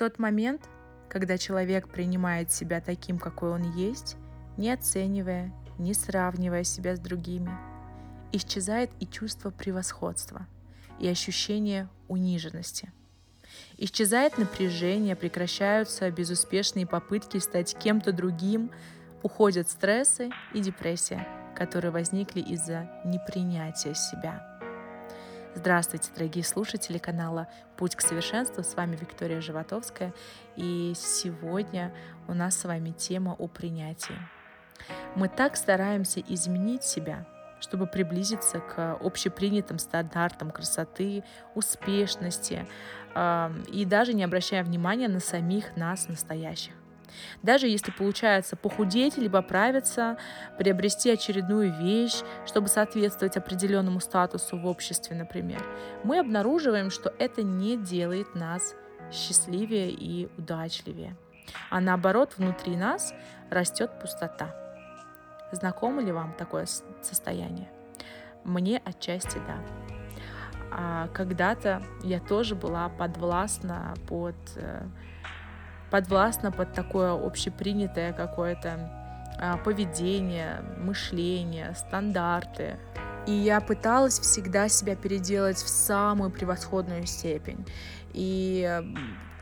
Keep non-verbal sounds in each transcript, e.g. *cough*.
тот момент, когда человек принимает себя таким, какой он есть, не оценивая, не сравнивая себя с другими, исчезает и чувство превосходства, и ощущение униженности. Исчезает напряжение, прекращаются безуспешные попытки стать кем-то другим, уходят стрессы и депрессия, которые возникли из-за непринятия себя. Здравствуйте, дорогие слушатели канала «Путь к совершенству». С вами Виктория Животовская. И сегодня у нас с вами тема о принятии. Мы так стараемся изменить себя, чтобы приблизиться к общепринятым стандартам красоты, успешности и даже не обращая внимания на самих нас настоящих. Даже если получается похудеть или поправиться, приобрести очередную вещь, чтобы соответствовать определенному статусу в обществе, например, мы обнаруживаем, что это не делает нас счастливее и удачливее. А наоборот, внутри нас растет пустота. Знакомо ли вам такое состояние? Мне отчасти да. А когда-то я тоже была подвластна под, подвластна под такое общепринятое какое-то а, поведение, мышление, стандарты. И я пыталась всегда себя переделать в самую превосходную степень. И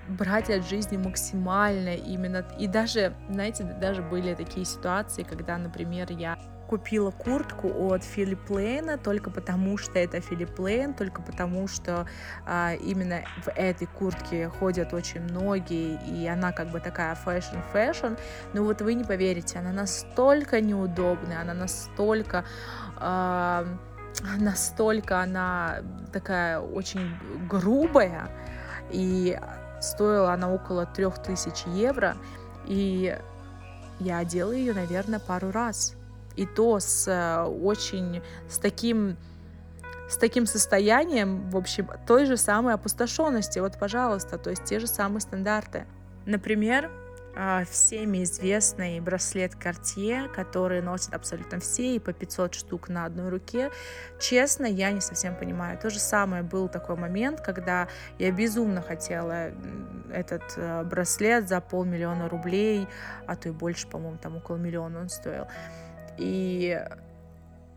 брать от жизни максимально именно. И даже, знаете, даже были такие ситуации, когда, например, я купила куртку от Филипп Лейна только потому, что это Филипп Лейн, только потому, что а, именно в этой куртке ходят очень многие, и она как бы такая фэшн-фэшн. Но вот вы не поверите, она настолько неудобная, она настолько... А, настолько она такая очень грубая, и Стоила она около 3000 евро, и я одела ее, наверное, пару раз. И то с э, очень, с таким, с таким состоянием, в общем, той же самой опустошенности. Вот, пожалуйста, то есть те же самые стандарты. Например, а, всеми известный браслет Cartier, который носят абсолютно все, и по 500 штук на одной руке. Честно, я не совсем понимаю. То же самое был такой момент, когда я безумно хотела этот э, браслет за полмиллиона рублей, а то и больше, по-моему, там около миллиона он стоил. И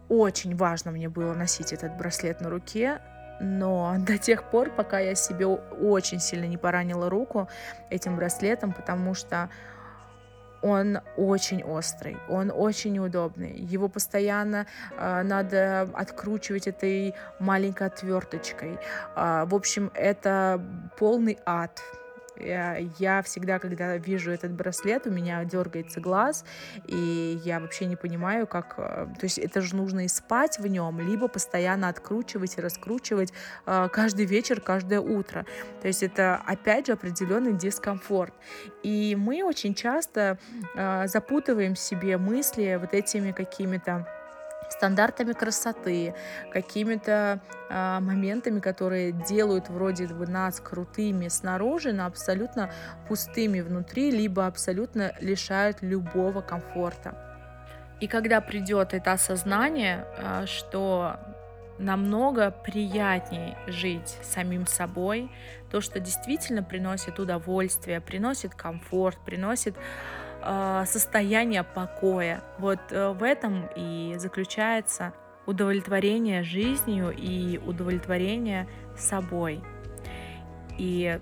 очень важно мне было носить этот браслет на руке, но *laughs* до тех пор, пока я себе очень сильно не поранила руку этим браслетом, потому что он очень острый, он очень неудобный. Его постоянно э, надо откручивать этой маленькой отверточкой. Э, в общем, это полный ад. Я всегда, когда вижу этот браслет, у меня дергается глаз, и я вообще не понимаю, как... Э, то есть это же нужно и спать в нем, либо постоянно откручивать и раскручивать э, каждый вечер, каждое утро. То есть это, опять же, определенный дискомфорт. И мы очень часто э, запутываем себе мысли вот этими какими-то стандартами красоты, какими-то э, моментами, которые делают вроде бы нас крутыми снаружи, но абсолютно пустыми внутри, либо абсолютно лишают любого комфорта. И когда придет это осознание, э, что намного приятнее жить самим собой, то, что действительно приносит удовольствие, приносит комфорт, приносит состояние покоя. Вот э, в этом и заключается удовлетворение жизнью и удовлетворение собой. И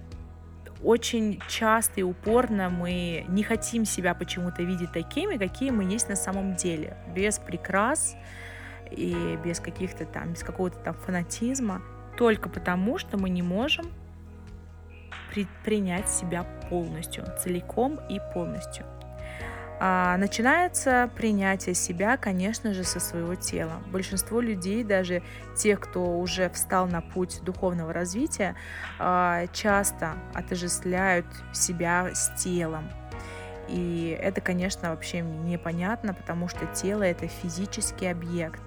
очень часто и упорно мы не хотим себя почему-то видеть такими, какие мы есть на самом деле, без прикрас и без каких-то там, без какого-то там фанатизма, только потому, что мы не можем при, принять себя полностью, целиком и полностью. А начинается принятие себя, конечно же, со своего тела. Большинство людей, даже тех, кто уже встал на путь духовного развития, а, часто отождествляют себя с телом. И это, конечно, вообще непонятно, потому что тело — это физический объект.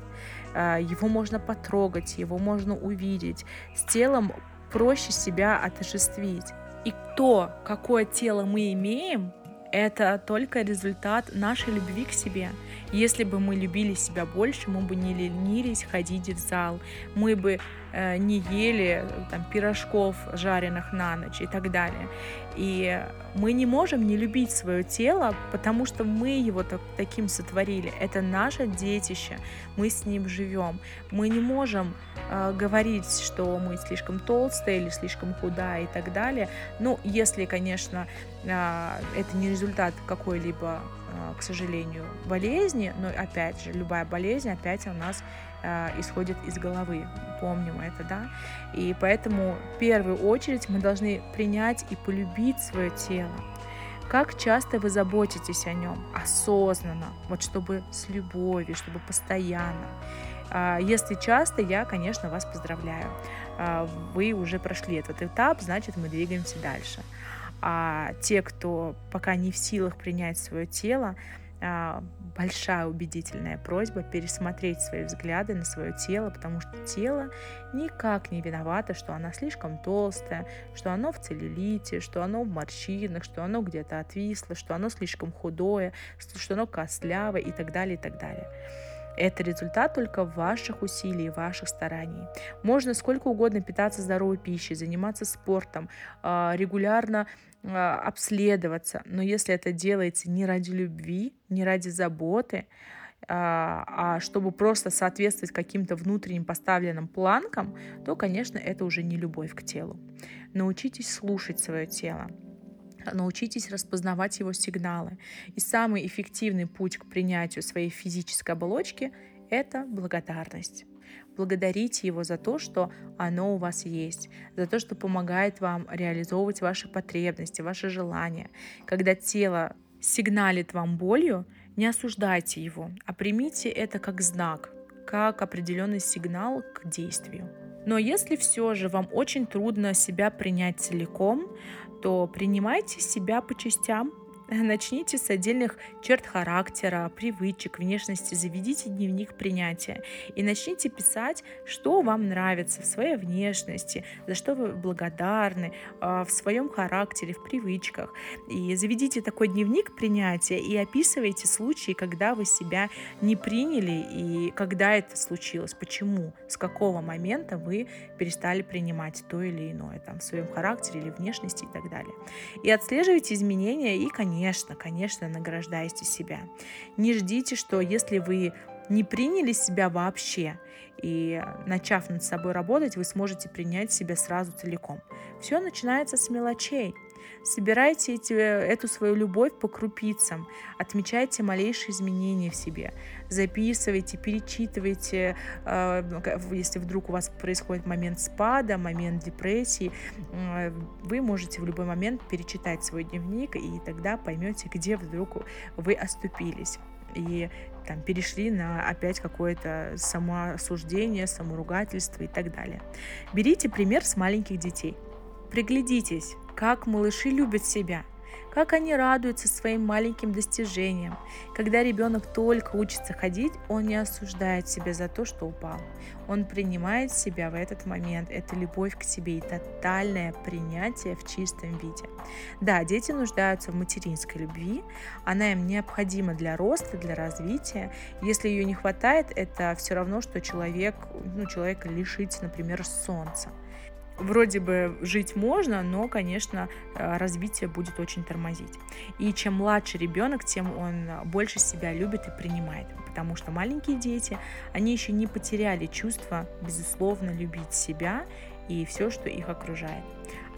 А, его можно потрогать, его можно увидеть. С телом проще себя отождествить. И то, какое тело мы имеем, это только результат нашей любви к себе. Если бы мы любили себя больше, мы бы не ленились ходить в зал, мы бы не ели там, пирожков, жареных на ночь и так далее. И мы не можем не любить свое тело, потому что мы его так, таким сотворили. Это наше детище, мы с ним живем. Мы не можем э, говорить, что мы слишком толстые или слишком худая и так далее. Ну, если, конечно, э, это не результат какой-либо Э, к сожалению, болезни, но опять же, любая болезнь опять у нас э, исходит из головы, помним это, да, и поэтому в первую очередь мы должны принять и полюбить свое тело. Как часто вы заботитесь о нем осознанно, вот чтобы с любовью, чтобы постоянно. А, если часто, я, конечно, вас поздравляю. А, вы уже прошли этот этап, значит, мы двигаемся дальше. А те, кто пока не в силах принять свое тело, большая убедительная просьба пересмотреть свои взгляды на свое тело, потому что тело никак не виновато, что оно слишком толстое, что оно в целлюлите, что оно в морщинах, что оно где-то отвисло, что оно слишком худое, что оно костлявое и так далее, и так далее. Это результат только ваших усилий, ваших стараний. Можно сколько угодно питаться здоровой пищей, заниматься спортом, а, регулярно а, обследоваться, но если это делается не ради любви, не ради заботы, а, а чтобы просто соответствовать каким-то внутренним поставленным планкам, то, конечно, это уже не любовь к телу. Научитесь слушать свое тело. Научитесь распознавать его сигналы. И самый эффективный путь к принятию своей физической оболочки – это благодарность. Благодарите его за то, что оно у вас есть, за то, что помогает вам реализовывать ваши потребности, ваши желания. Когда тело сигналит вам болью, не осуждайте его, а примите это как знак, как определенный сигнал к действию. Но если все же вам очень трудно себя принять целиком, то принимайте себя по частям, *laughs* Начните с отдельных черт характера, привычек, внешности, заведите дневник принятия и начните писать, что вам нравится в своей внешности, за что вы благодарны, а, в своем характере, в привычках. И заведите такой дневник принятия и описывайте случаи, когда вы себя не приняли и когда это случилось, почему, с какого момента вы перестали принимать то или иное там, в своем характере или внешности и так далее. И отслеживайте изменения и, конечно, конечно, конечно, награждайте себя. Не ждите, что если вы не приняли себя вообще, и начав над собой работать, вы сможете принять себя сразу целиком. Все начинается с мелочей. Собирайте эти, эту свою любовь по крупицам, отмечайте малейшие изменения в себе, записывайте, перечитывайте, э, если вдруг у вас происходит момент спада, момент депрессии, э, вы можете в любой момент перечитать свой дневник, и тогда поймете, где вдруг вы оступились и там перешли на опять какое-то самоосуждение, саморугательство и так далее. Берите пример с маленьких детей. Приглядитесь, как малыши любят себя, как они радуются своим маленьким достижениям. Когда ребенок только учится ходить, он не осуждает себя за то, что упал. Он принимает себя в этот момент. Это любовь к себе и тотальное принятие в чистом виде. Да, дети нуждаются в материнской любви. Она им необходима для роста, для развития. Если ее не хватает, это все равно, что человек, ну, человека лишить, например, солнца вроде бы жить можно, но, конечно, э, развитие будет очень тормозить. И чем младше ребенок, тем он больше себя любит и принимает, потому что маленькие дети, они еще не потеряли чувство, безусловно, любить себя и все, что их окружает.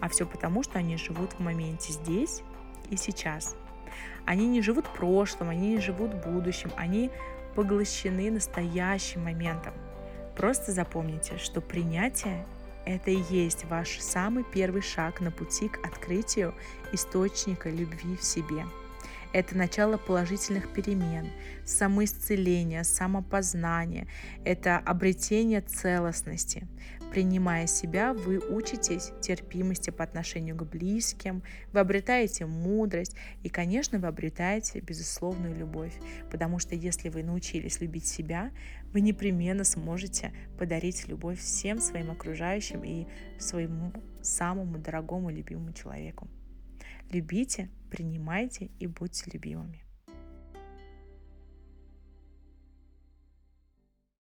А все потому, что они живут в моменте здесь и сейчас. Они не живут прошлым, они не живут будущим, они поглощены настоящим моментом. Просто запомните, что принятие это и есть ваш самый первый шаг на пути к открытию источника любви в себе. Это начало положительных перемен, самоисцеления, самопознания, это обретение целостности. Принимая себя, вы учитесь терпимости по отношению к близким, вы обретаете мудрость и, конечно, вы обретаете безусловную любовь, потому что если вы научились любить себя, вы непременно сможете подарить любовь всем своим окружающим и своему самому дорогому любимому человеку. Любите, принимайте и будьте любимыми.